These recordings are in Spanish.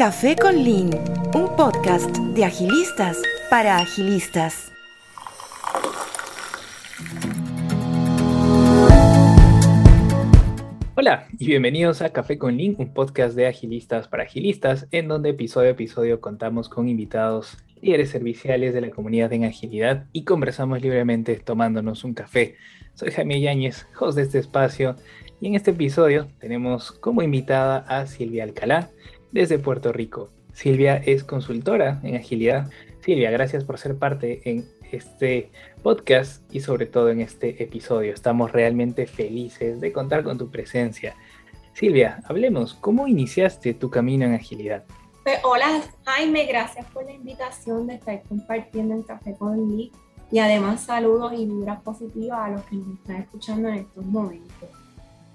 Café con Lean, un podcast de agilistas para agilistas. Hola y bienvenidos a Café con Lean, un podcast de agilistas para agilistas, en donde episodio a episodio contamos con invitados líderes serviciales de la comunidad en agilidad y conversamos libremente tomándonos un café. Soy Jaime Yáñez, host de este espacio, y en este episodio tenemos como invitada a Silvia Alcalá desde Puerto Rico. Silvia es consultora en agilidad. Silvia, gracias por ser parte en este podcast y sobre todo en este episodio. Estamos realmente felices de contar con tu presencia. Silvia, hablemos, ¿cómo iniciaste tu camino en agilidad? Pues, hola Jaime, gracias por la invitación de estar compartiendo en Café con y además saludos y vibras positivas a los que nos están escuchando en estos momentos.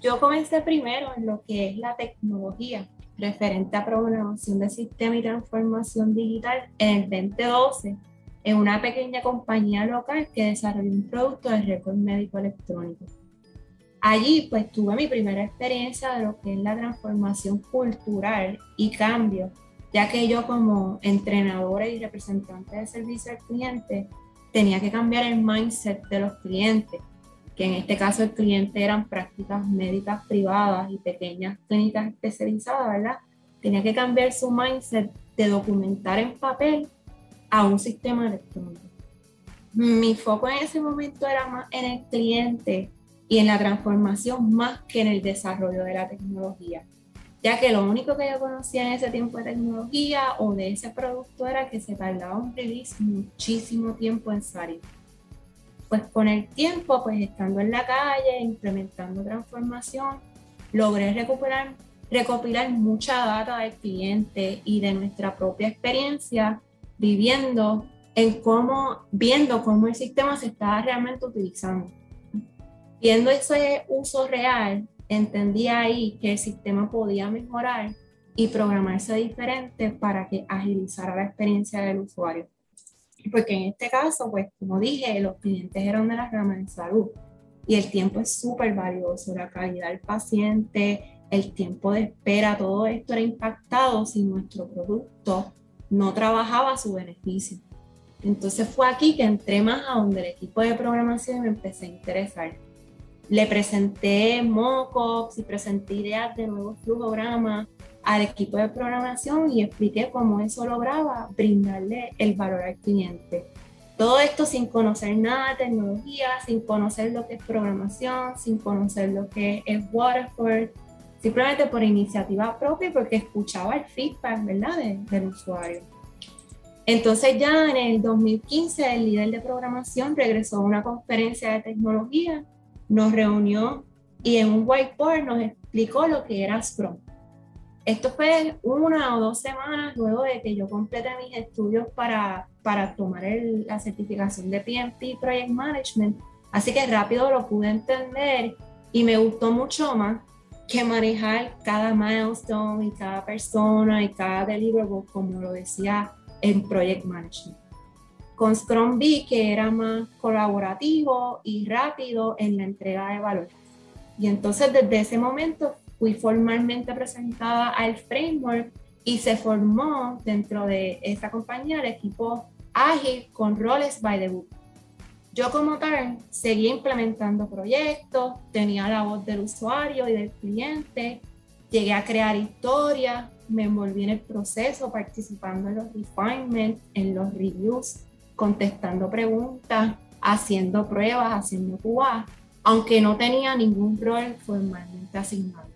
Yo comencé primero en lo que es la tecnología referente a programación de sistema y transformación digital en el 2012 en una pequeña compañía local que desarrolló un producto de récord médico electrónico. Allí pues tuve mi primera experiencia de lo que es la transformación cultural y cambio, ya que yo como entrenadora y representante de servicio al cliente tenía que cambiar el mindset de los clientes que en este caso el cliente eran prácticas médicas privadas y pequeñas clínicas especializadas, ¿verdad? Tenía que cambiar su mindset de documentar en papel a un sistema electrónico. Mi foco en ese momento era más en el cliente y en la transformación más que en el desarrollo de la tecnología, ya que lo único que yo conocía en ese tiempo de tecnología o de ese producto era que se tardaba un release muchísimo tiempo en salir pues con el tiempo, pues estando en la calle, implementando transformación, logré recuperar, recopilar mucha data del cliente y de nuestra propia experiencia viviendo en cómo, viendo cómo el sistema se estaba realmente utilizando. Viendo ese uso real, entendí ahí que el sistema podía mejorar y programarse diferente para que agilizara la experiencia del usuario porque en este caso, pues como dije, los clientes eran de la rama de salud y el tiempo es súper valioso, la calidad del paciente, el tiempo de espera, todo esto era impactado si nuestro producto no trabajaba a su beneficio. Entonces fue aquí que entré más a donde el equipo de programación me empecé a interesar. Le presenté mockups y presenté ideas de nuevos flujogramas al equipo de programación y expliqué cómo eso lograba brindarle el valor al cliente. Todo esto sin conocer nada de tecnología, sin conocer lo que es programación, sin conocer lo que es Waterford, simplemente por iniciativa propia porque escuchaba el feedback ¿verdad? del usuario. Entonces ya en el 2015 el líder de programación regresó a una conferencia de tecnología, nos reunió y en un whiteboard nos explicó lo que era Scrum. Esto fue una o dos semanas luego de que yo completé mis estudios para, para tomar la certificación de PMP Project Management. Así que rápido lo pude entender y me gustó mucho más que manejar cada milestone y cada persona y cada deliverable, como lo decía en Project Management. Con Scrum vi que era más colaborativo y rápido en la entrega de valor. Y entonces desde ese momento fui formalmente presentada al framework y se formó dentro de esa compañía el equipo ágil con roles by the book. Yo como tal seguía implementando proyectos, tenía la voz del usuario y del cliente, llegué a crear historias, me envolví en el proceso participando en los refinements, en los reviews, contestando preguntas, haciendo pruebas, haciendo QA, aunque no tenía ningún rol formalmente asignado.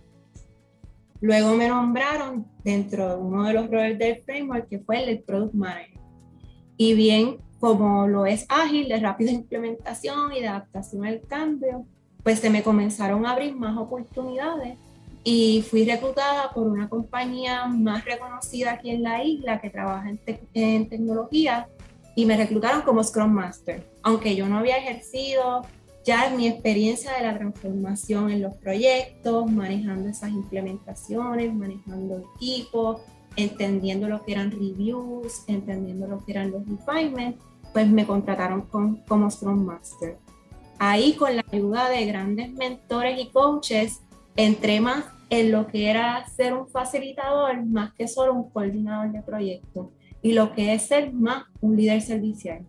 Luego me nombraron dentro de uno de los roles del framework, que fue el del Product Manager. Y bien, como lo es ágil, de rápida implementación y de adaptación al cambio, pues se me comenzaron a abrir más oportunidades y fui reclutada por una compañía más reconocida aquí en la isla que trabaja en, en tecnología y me reclutaron como Scrum Master. Aunque yo no había ejercido ya mi experiencia de la transformación en los proyectos, manejando esas implementaciones, manejando equipos, entendiendo lo que eran reviews, entendiendo lo que eran los refinements, pues me contrataron como Scrum Master. Ahí con la ayuda de grandes mentores y coaches, entré más en lo que era ser un facilitador más que solo un coordinador de proyectos y lo que es ser más un líder servicial.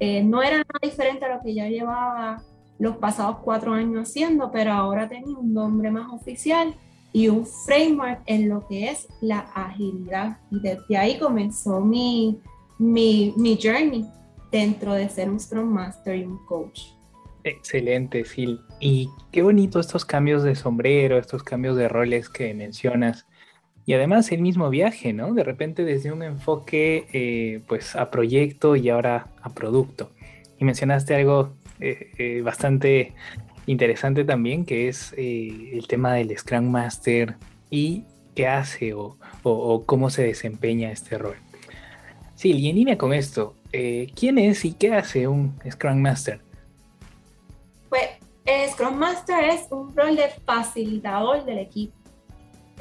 Eh, no era nada diferente a lo que ya llevaba los pasados cuatro años haciendo, pero ahora tenía un nombre más oficial y un framework en lo que es la agilidad. Y desde ahí comenzó mi, mi, mi journey dentro de ser un Scrum Master y un coach. Excelente, Sil. Y qué bonito estos cambios de sombrero, estos cambios de roles que mencionas. Y además el mismo viaje, ¿no? De repente desde un enfoque eh, pues a proyecto y ahora a producto. Y mencionaste algo eh, eh, bastante interesante también, que es el tema del Scrum Master y qué hace o, cómo se desempeña este rol. Sí, y en línea con esto, ¿quién es y qué hace un Scrum Master? Pues Scrum Master es un rol de facilitador del equipo.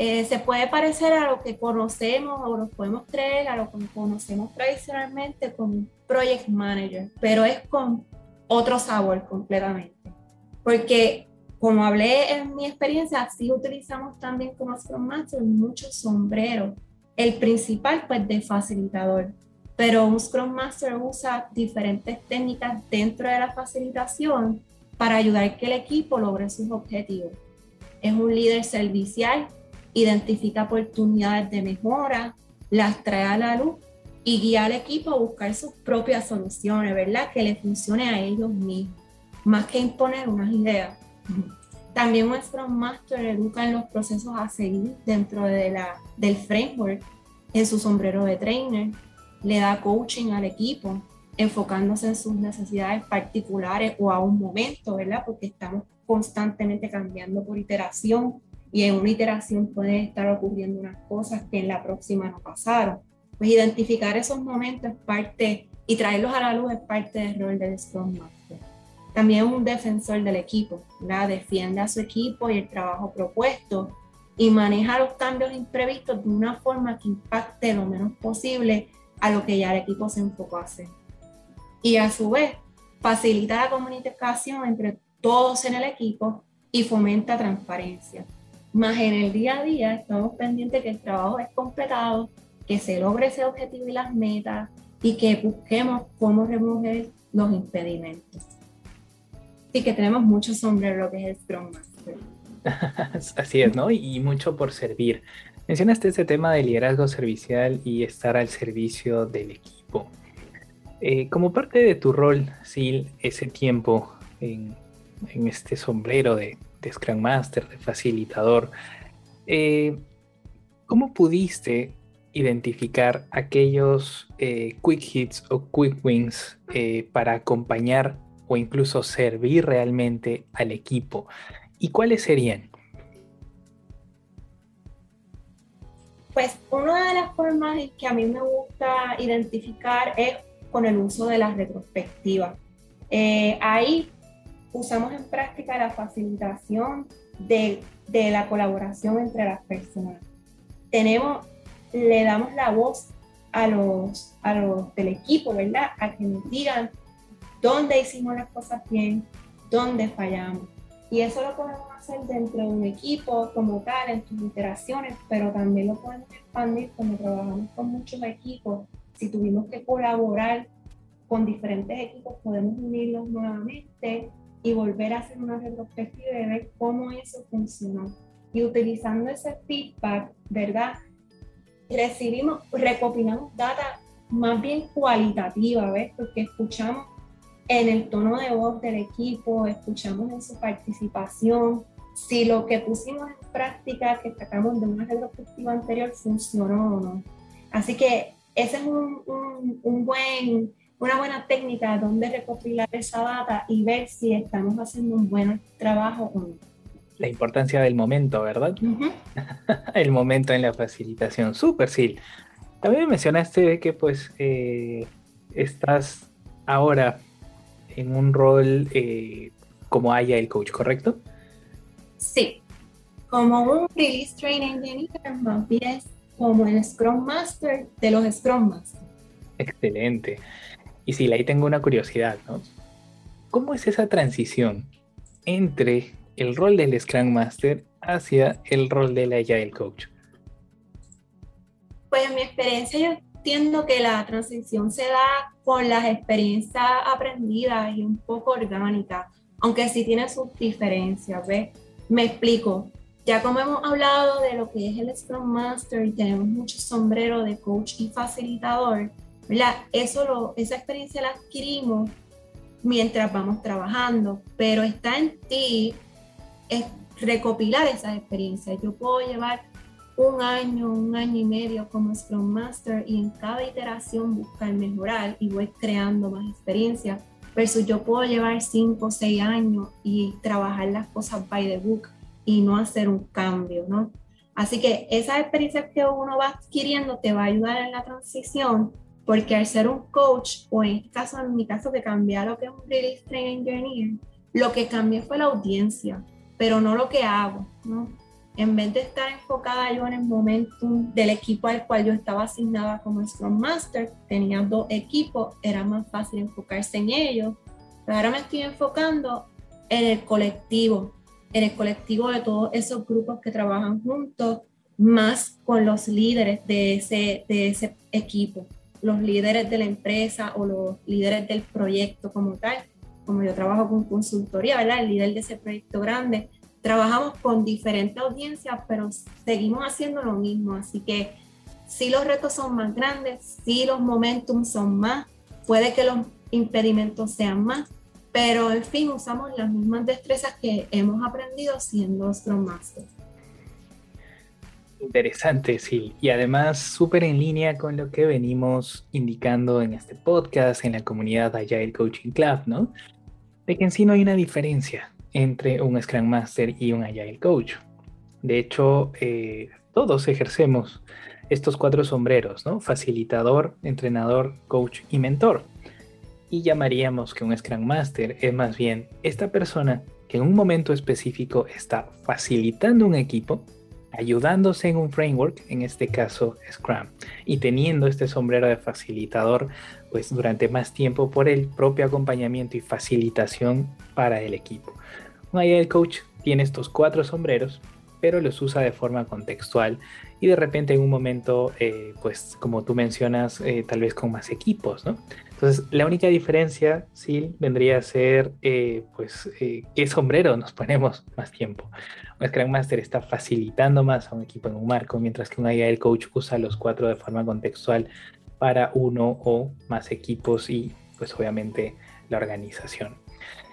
Eh, se puede parecer a lo que conocemos o nos podemos creer a lo que conocemos tradicionalmente como project manager, pero es con otro sabor completamente. Porque como hablé en mi experiencia, sí utilizamos también como Scrum Master muchos sombreros. El principal pues de facilitador, pero un Scrum Master usa diferentes técnicas dentro de la facilitación para ayudar que el equipo logre sus objetivos. Es un líder servicial identifica oportunidades de mejora, las trae a la luz y guía al equipo a buscar sus propias soluciones, ¿verdad? Que le funcione a ellos mismos, más que imponer unas ideas. También Scrum Master educa en los procesos a seguir dentro de la, del framework, en su sombrero de trainer, le da coaching al equipo, enfocándose en sus necesidades particulares o a un momento, ¿verdad? Porque estamos constantemente cambiando por iteración y en una iteración pueden estar ocurriendo unas cosas que en la próxima no pasaron. Pues identificar esos momentos es parte y traerlos a la luz es parte del rol del Scrum Master. También un defensor del equipo, defiende a su equipo y el trabajo propuesto y maneja los cambios imprevistos de una forma que impacte lo menos posible a lo que ya el equipo se enfocó a hacer. Y a su vez, facilita la comunicación entre todos en el equipo y fomenta transparencia. Más en el día a día estamos pendientes que el trabajo es completado, que se logre ese objetivo y las metas y que busquemos cómo remover los impedimentos. Así que tenemos mucho sobre lo que es el Scrum Master. Así es, ¿no? Y mucho por servir. Mencionaste ese tema de liderazgo servicial y estar al servicio del equipo. Eh, como parte de tu rol, Sil, ese tiempo en, en este sombrero de, de Scrum Master, de facilitador, eh, ¿cómo pudiste identificar aquellos eh, quick hits o quick wins eh, para acompañar o incluso servir realmente al equipo? ¿Y cuáles serían? Pues una de las formas que a mí me gusta identificar es con el uso de la retrospectiva. ahí usamos en práctica la facilitación de, de, la colaboración entre las personas. Tenemos, le damos la voz a los, a los del equipo, ¿verdad? A que nos digan dónde hicimos las cosas bien, dónde fallamos. Y eso lo podemos hacer dentro de un equipo como tal, en sus interacciones, pero también lo podemos expandir cuando trabajamos con muchos equipos. Si tuvimos que colaborar con diferentes equipos, podemos unirlos nuevamente y volver a hacer una retrospectiva y ver cómo eso funcionó. Y utilizando ese feedback, ¿verdad? Recibimos, recopilamos data más bien cualitativa, ¿ves? Porque escuchamos en el tono de voz del equipo, escuchamos en su participación, si lo que pusimos en práctica, que sacamos de una retrospectiva anterior, funcionó o no. Así que ese es un, un, un buen una buena técnica donde recopilar esa data y ver si estamos haciendo un buen trabajo o no. La importancia del momento, ¿verdad? El momento en la facilitación. Súper, sí. También mencionaste que pues eh, estás ahora en un rol eh, como haya el coach, ¿correcto? Sí, como un release training engineer, más bien como el Scrum Master de los Scrum Masters. Excelente. Y sí, ahí tengo una curiosidad, ¿no? ¿Cómo es esa transición entre el rol del Scrum Master hacia el rol del Agile Coach? Pues en mi experiencia yo entiendo que la transición se da con las experiencias aprendidas y un poco orgánica, aunque sí tiene sus diferencias, ¿ves? Me explico. Ya como hemos hablado de lo que es el Scrum Master y tenemos mucho sombrero de coach y facilitador, ¿verdad? Eso lo, esa experiencia la adquirimos mientras vamos trabajando, pero está en ti es recopilar esas experiencias. Yo puedo llevar un año, un año y medio como Scrum Master y en cada iteración buscar mejorar y voy creando más experiencia versus yo puedo llevar cinco o seis años y trabajar las cosas by the book y no hacer un cambio, ¿no? Así que esas experiencias que uno va adquiriendo te va a ayudar en la transición porque al ser un coach, o en este caso, en mi caso, que cambié lo que es un Release Train Engineer, lo que cambié fue la audiencia, pero no lo que hago, ¿no? En vez de estar enfocada yo en el momentum del equipo al cual yo estaba asignada como Scrum Master, tenía dos equipos, era más fácil enfocarse en ellos, pero ahora me estoy enfocando en el colectivo, en el colectivo de todos esos grupos que trabajan juntos, más con los líderes de ese, de ese equipo los líderes de la empresa o los líderes del proyecto como tal, como yo trabajo con consultoría, ¿verdad? El líder de ese proyecto grande, trabajamos con diferentes audiencias, pero seguimos haciendo lo mismo, así que si los retos son más grandes, si los momentum son más, puede que los impedimentos sean más, pero en fin, usamos las mismas destrezas que hemos aprendido siendo Scrum Masters. Interesante, sí. Y además súper en línea con lo que venimos indicando en este podcast, en la comunidad Agile Coaching Club, ¿no? De que en sí no hay una diferencia entre un Scrum Master y un Agile Coach. De hecho, eh, todos ejercemos estos cuatro sombreros, ¿no? Facilitador, entrenador, coach y mentor. Y llamaríamos que un Scrum Master es más bien esta persona que en un momento específico está facilitando un equipo ayudándose en un framework, en este caso Scrum, y teniendo este sombrero de facilitador pues durante más tiempo por el propio acompañamiento y facilitación para el equipo. Agile Coach tiene estos cuatro sombreros, pero los usa de forma contextual y de repente en un momento, eh, pues como tú mencionas, eh, tal vez con más equipos, ¿no? Entonces, la única diferencia, sí, vendría a ser, eh, pues, qué sombrero nos ponemos más tiempo. Un Scrum Master está facilitando más a un equipo en un marco, mientras que un Agile Coach usa los cuatro de forma contextual para uno o más equipos y, pues, obviamente, la organización.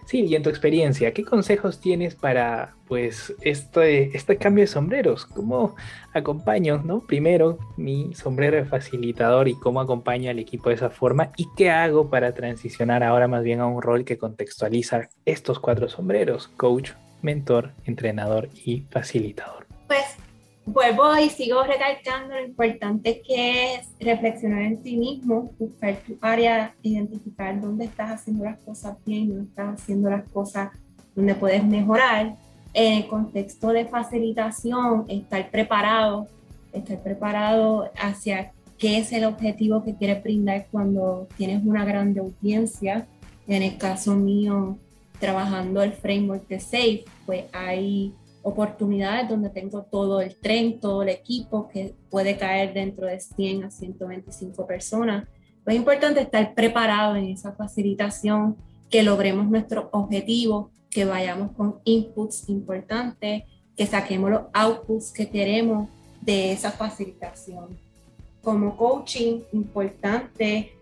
Sí, y en tu experiencia, ¿qué consejos tienes para pues este, este cambio de sombreros? ¿Cómo acompaño, no? Primero, mi sombrero de facilitador y cómo acompaño al equipo de esa forma y qué hago para transicionar ahora más bien a un rol que contextualiza estos cuatro sombreros, coach, mentor, entrenador y facilitador. Pues vuelvo y sigo recalcando lo importante que es reflexionar en ti mismo, buscar tu área, identificar dónde estás haciendo las cosas bien, dónde estás haciendo las cosas donde puedes mejorar. En el contexto de facilitación, estar preparado, estar preparado hacia qué es el objetivo que quieres brindar cuando tienes una grande audiencia. En el caso mío, trabajando el framework de SAFE, pues hay oportunidades donde tengo todo el tren, todo el equipo que puede caer dentro de 100 a 125 personas. Es importante estar preparado en esa facilitación, que logremos nuestro objetivo, que vayamos con inputs importantes, que saquemos los outputs que queremos de esa facilitación. Como coaching, importante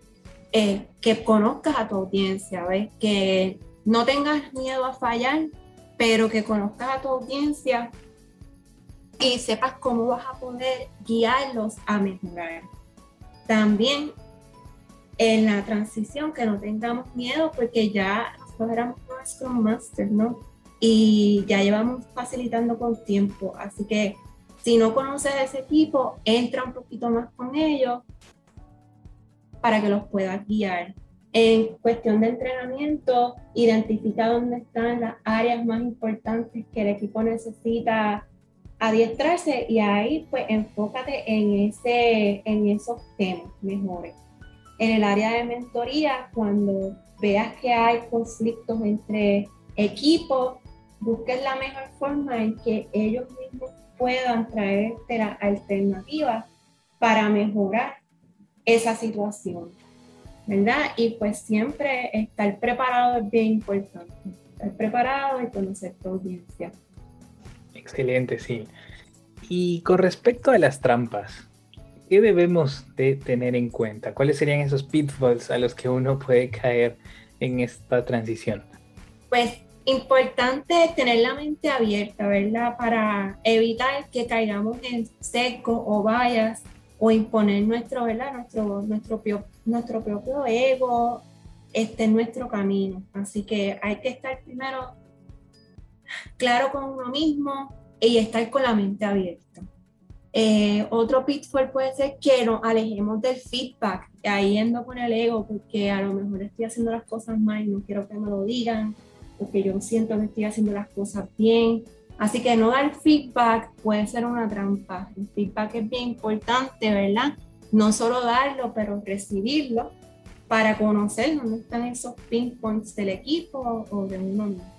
eh, que conozcas a tu audiencia, ¿ves? que no tengas miedo a fallar, pero que conozcas a tu audiencia y sepas cómo vas a poder guiarlos a mejorar. También en la transición, que no tengamos miedo, porque ya nosotros éramos Scrum Master, ¿no? Y ya llevamos facilitando con tiempo, así que si no conoces a ese equipo, entra un poquito más con ellos para que los puedas guiar. En cuestión de entrenamiento, identifica dónde están las áreas más importantes que el equipo necesita adiestrarse y ahí pues enfócate en, ese, en esos temas mejores. En el área de mentoría, cuando veas que hay conflictos entre equipos, busquen la mejor forma en que ellos mismos puedan traer alternativas para mejorar esa situación, ¿verdad? Y pues siempre estar preparado es bien importante, estar preparado y conocer tu audiencia. Excelente, sí. Y con respecto a las trampas, ¿qué debemos de tener en cuenta? ¿Cuáles serían esos pitfalls a los que uno puede caer en esta transición? Pues importante tener la mente abierta, ¿verdad? Para evitar que caigamos en seco o vallas o imponer nuestro, ¿verdad? Nuestro, nuestro, nuestro propio ego este, nuestro camino. Así que hay que estar primero claro con uno mismo y estar con la mente abierta. Eh, otro pitfall puede ser que nos alejemos del feedback, ahí yendo con el ego, porque a lo mejor estoy haciendo las cosas mal y no quiero que me lo digan, porque yo siento que estoy haciendo las cosas bien. Así que no dar feedback puede ser una trampa. El feedback es bien importante, ¿verdad? No solo darlo, pero recibirlo para conocer dónde están esos pinpoints del equipo o de uno mismo.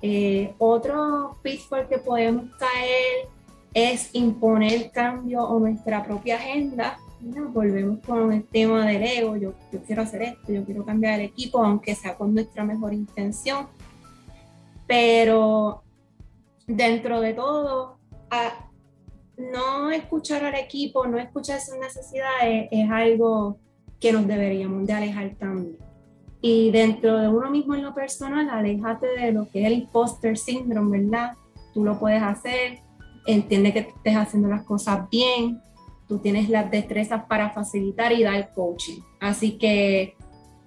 Eh, otro pitfall que podemos caer es imponer cambio o nuestra propia agenda. Volvemos con el tema del ego, yo, yo quiero hacer esto, yo quiero cambiar el equipo, aunque sea con nuestra mejor intención. Pero dentro de todo, no escuchar al equipo, no escuchar sus necesidades es algo que nos deberíamos de alejar también. Y dentro de uno mismo en lo personal, alejate de lo que es el imposter syndrome, ¿verdad? Tú lo puedes hacer, entiende que estés haciendo las cosas bien, tú tienes las destrezas para facilitar y dar coaching. Así que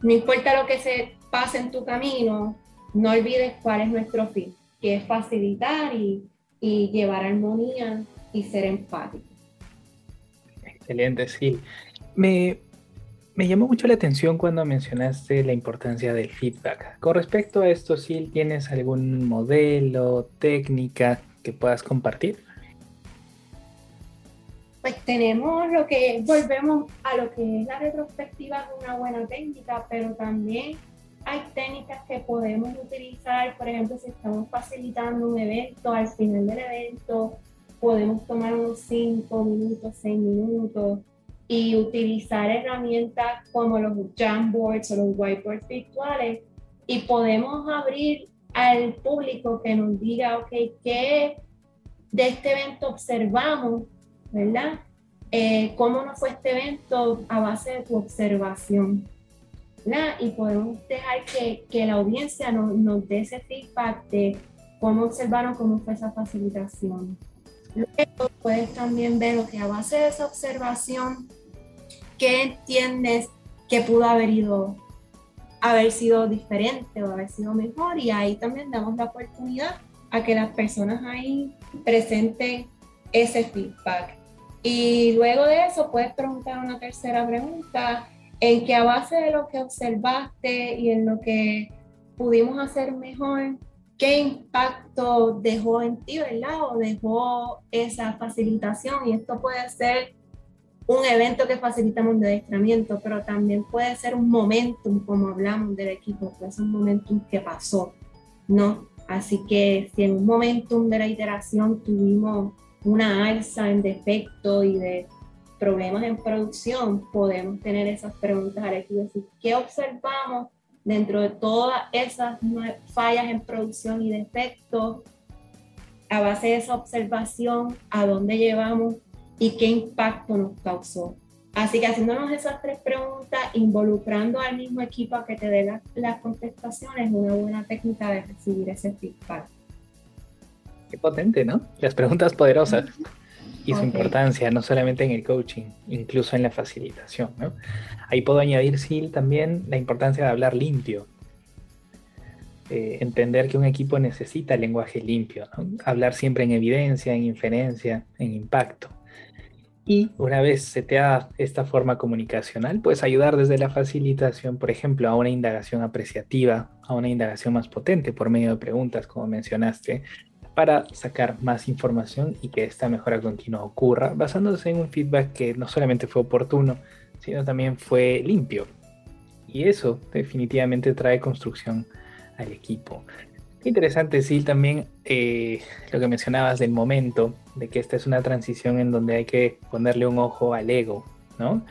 no importa lo que se pase en tu camino, no olvides cuál es nuestro fin, que es facilitar y, y llevar armonía y ser empático. Excelente, sí. Me, me llamó mucho la atención cuando mencionaste la importancia del feedback. Con respecto a esto, ¿sí tienes algún modelo, técnica que puedas compartir? Pues tenemos lo que, volvemos a lo que es la retrospectiva de una buena técnica, pero también hay técnicas que podemos utilizar, por ejemplo, si estamos facilitando un evento, al final del evento podemos tomar unos 5 minutos, 6 minutos y utilizar herramientas como los Jamboards o los whiteboards virtuales y podemos abrir al público que nos diga, ok, ¿qué de este evento observamos? ¿Verdad? Eh, ¿Cómo nos fue este evento a base de tu observación? Y podemos dejar que, que la audiencia nos, nos dé ese feedback de cómo observaron, cómo fue esa facilitación. Luego puedes también ver lo que a base de esa observación ¿qué entiendes que pudo haber ido, haber sido diferente o haber sido mejor? Y ahí también damos la oportunidad a que las personas ahí presenten ese feedback. Y luego de eso puedes preguntar una tercera pregunta en que a base de lo que observaste y en lo que pudimos hacer mejor, ¿qué impacto dejó en ti, verdad? O dejó esa facilitación. Y esto puede ser un evento que facilitamos de adiestramiento, pero también puede ser un momentum, como hablamos del equipo, puede ser un momentum que pasó, ¿no? Así que si en un momentum de la iteración tuvimos una alza en defecto y de problemas en producción, podemos tener esas preguntas al equipo, decir, ¿qué observamos dentro de todas esas fallas en producción y defectos? A base de esa observación, ¿a dónde llevamos y qué impacto nos causó. Así que haciéndonos esas tres preguntas, involucrando al mismo equipo a que te dé las contestaciones, es una buena técnica de recibir ese feedback. Qué potente, ¿no? Las preguntas poderosas y su importancia, no solamente en el coaching, incluso en la facilitación, ¿no? Ahí puedo añadir, sí, también la importancia de hablar limpio. Eh, entender que un equipo necesita lenguaje limpio, ¿no? hablar siempre en evidencia, en inferencia, en impacto. Y una vez se te da esta forma comunicacional, puedes ayudar desde la facilitación, por ejemplo, a una indagación apreciativa, a una indagación más potente por medio de preguntas, como mencionaste, para sacar más información y que esta mejora continua ocurra, basándose en un feedback que no solamente fue oportuno, sino también fue limpio. Y eso definitivamente trae construcción al equipo. Interesante, sí, también eh, lo que mencionabas del momento, de que esta es una transición en donde hay que ponerle un ojo al ego, ¿no?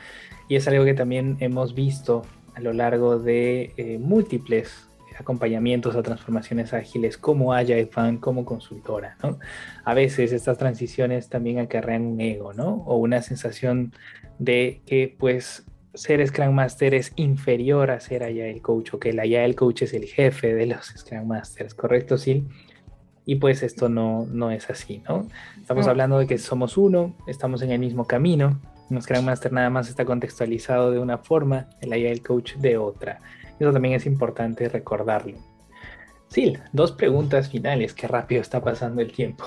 Y es algo que también hemos visto a lo largo de eh, múltiples acompañamientos a transformaciones ágiles como Agile Fan, como consultora, ¿no? A veces estas transiciones también acarrean un ego, ¿no? O una sensación de que pues ser Scrum Master es inferior a ser Agile Coach o que el Agile Coach es el jefe de los Scrum Masters, ¿correcto, Sil? Y pues esto no, no es así, ¿no? Estamos hablando de que somos uno, estamos en el mismo camino, un Scrum Master nada más está contextualizado de una forma, el Agile Coach de otra. Eso también es importante recordarlo. Sil, dos preguntas finales, qué rápido está pasando el tiempo.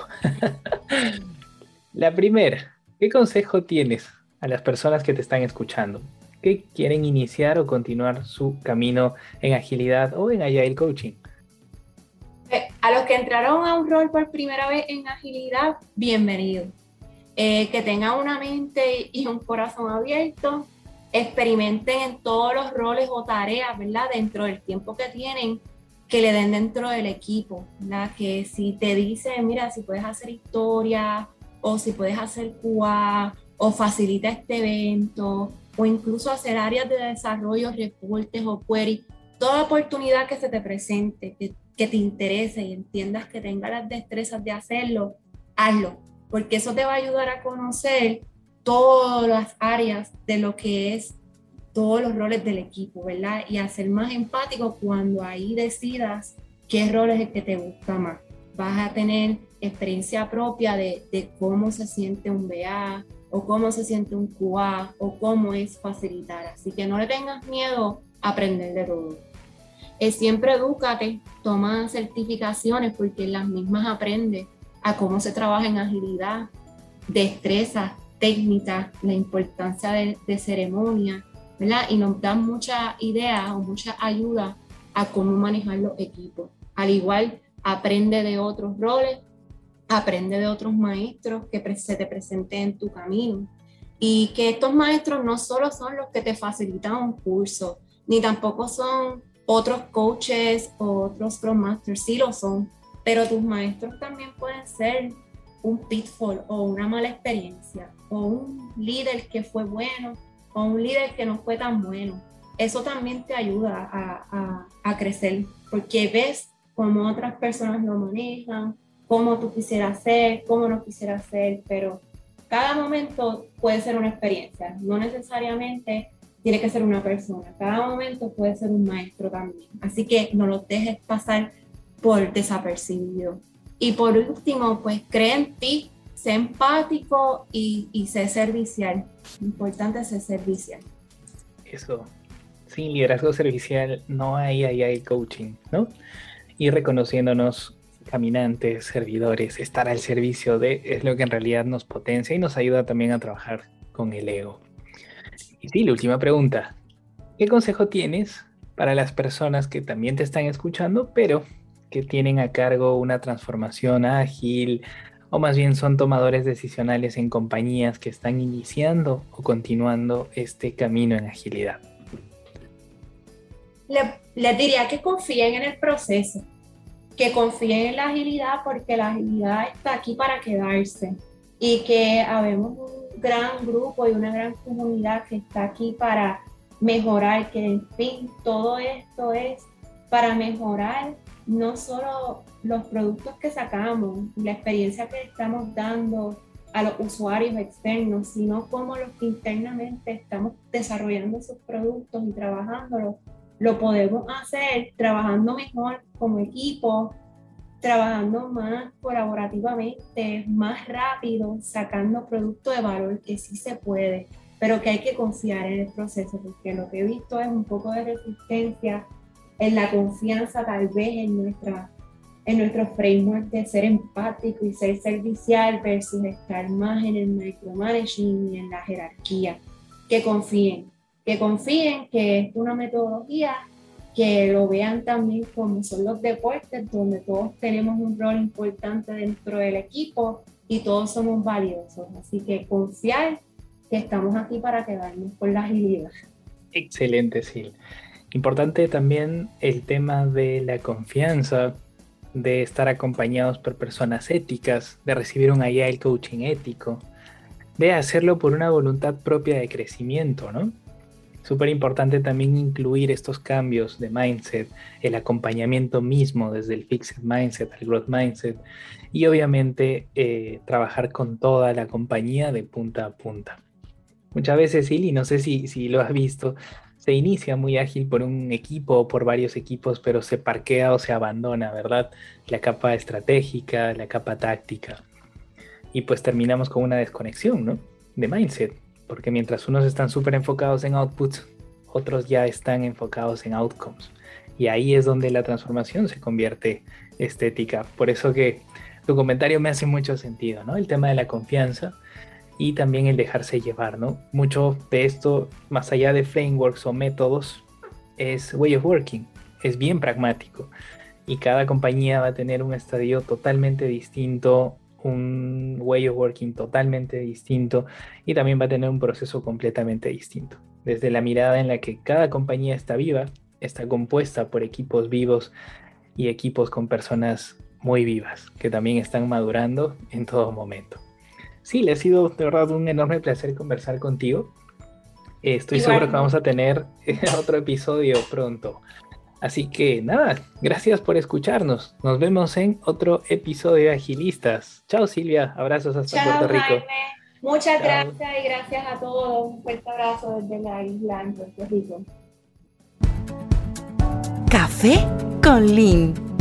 La primera, ¿qué consejo tienes a las personas que te están escuchando? que quieren iniciar o continuar su camino en agilidad o en Agile Coaching? Eh, a los que entraron a un rol por primera vez en agilidad, bienvenido. Eh, que tengan una mente y un corazón abierto, experimenten en todos los roles o tareas, ¿verdad? Dentro del tiempo que tienen, que le den dentro del equipo, ¿verdad? Que si te dicen, mira, si puedes hacer historia, o si puedes hacer QA, o facilita este evento, o incluso hacer áreas de desarrollo, reportes o queries, toda oportunidad que se te presente, que, te interese y entiendas que tengas las destrezas de hacerlo, hazlo, porque eso te va a ayudar a conocer todas las áreas de lo que es todos los roles del equipo, ¿verdad? Y a ser más empático cuando ahí decidas qué rol es el que te gusta más. Vas a tener experiencia propia de, cómo se siente un BA, o cómo se siente un QA o cómo es facilitar. Así que no le tengas miedo a aprender de todo. Es siempre edúcate, toma certificaciones porque las mismas aprendes a cómo se trabaja en agilidad, destreza, técnica, la importancia de, de ceremonia, ¿verdad? Y nos dan mucha idea o mucha ayuda a cómo manejar los equipos. Al igual, aprende de otros roles aprende de otros maestros que se te presenten en tu camino. Y que estos maestros no solo son los que te facilitan un curso, ni tampoco son otros coaches o otros pro masters, sí lo son, pero tus maestros también pueden ser un pitfall o una mala experiencia, o un líder que fue bueno, o un líder que no fue tan bueno. Eso también te ayuda a, crecer, porque ves cómo otras personas lo manejan, cómo tú quisieras ser, cómo no quisieras ser, pero cada momento puede ser una experiencia, no necesariamente tiene que ser una persona, cada momento puede ser un maestro también, así que no lo dejes pasar por desapercibido. Y por último, pues cree en ti, sé empático y, y sé servicial. Importante ser servicial. Eso, sin liderazgo servicial no hay, ahí hay coaching, ¿no? Y reconociéndonos caminantes, servidores, estar al servicio de, es lo que en realidad nos potencia y nos ayuda también a trabajar con el ego. Y sí, la última pregunta. ¿Qué consejo tienes para las personas que también te están escuchando, pero que tienen a cargo una transformación ágil o más bien son tomadores decisionales en compañías que están iniciando o continuando este camino en agilidad? Le, les diría que confíen en el proceso, que confíen en la agilidad porque la agilidad está aquí para quedarse y que habemos un gran grupo y una gran comunidad que está aquí para mejorar, que en fin, todo esto es para mejorar no solo los productos que sacamos, la experiencia que estamos dando a los usuarios externos, sino cómo los que internamente estamos desarrollando esos productos y trabajándolos lo podemos hacer trabajando mejor como equipo, trabajando más colaborativamente, más rápido, sacando productos de valor que sí se puede, pero que hay que confiar en el proceso, porque lo que he visto es un poco de resistencia en la confianza tal vez en nuestra en nuestro framework de ser empático y ser servicial versus estar más en el micromanaging y en la jerarquía. Que confíen, que confíen que es una metodología que lo vean también como son los deportes, donde todos tenemos un rol importante dentro del equipo y todos somos valiosos. Así que confiar que estamos aquí para quedarnos con la agilidad. Excelente, Sil. Importante también el tema de la confianza de estar acompañados por personas éticas, de recibir un el coaching ético, de hacerlo por una voluntad propia de crecimiento, ¿no? Súper importante también incluir estos cambios de mindset, el acompañamiento mismo desde el fixed mindset al growth mindset y obviamente eh, trabajar con toda la compañía de punta a punta. Muchas veces, Silly, no sé si, si lo has visto, se inicia muy ágil por un equipo o por varios equipos, pero se parquea o se abandona, ¿verdad? La capa estratégica, la capa táctica. Y pues terminamos con una desconexión, ¿no? De mindset porque mientras unos están súper enfocados en outputs, otros ya están enfocados en outcomes. Y ahí es donde la transformación se convierte estética. Por eso que tu comentario me hace mucho sentido, ¿no? El tema de la confianza y también el dejarse llevar, ¿no? Mucho de esto, más allá de frameworks o métodos, es way of working, es bien pragmático. Y cada compañía va a tener un estadio totalmente distinto, un way of working totalmente distinto y también va a tener un proceso completamente distinto. Desde la mirada en la que cada compañía está viva, está compuesta por equipos vivos y equipos con personas muy vivas que también están madurando en todo momento. Sí, le ha sido de verdad un enorme placer conversar contigo. Estoy seguro que vamos a tener otro episodio pronto. Así que nada, gracias por escucharnos. Nos vemos en otro episodio de Agilistas. Chao Silvia, abrazos hasta Puerto Rico. Muchas gracias y gracias a todos. Un fuerte abrazo desde la isla en Puerto Rico. Café con Lynn.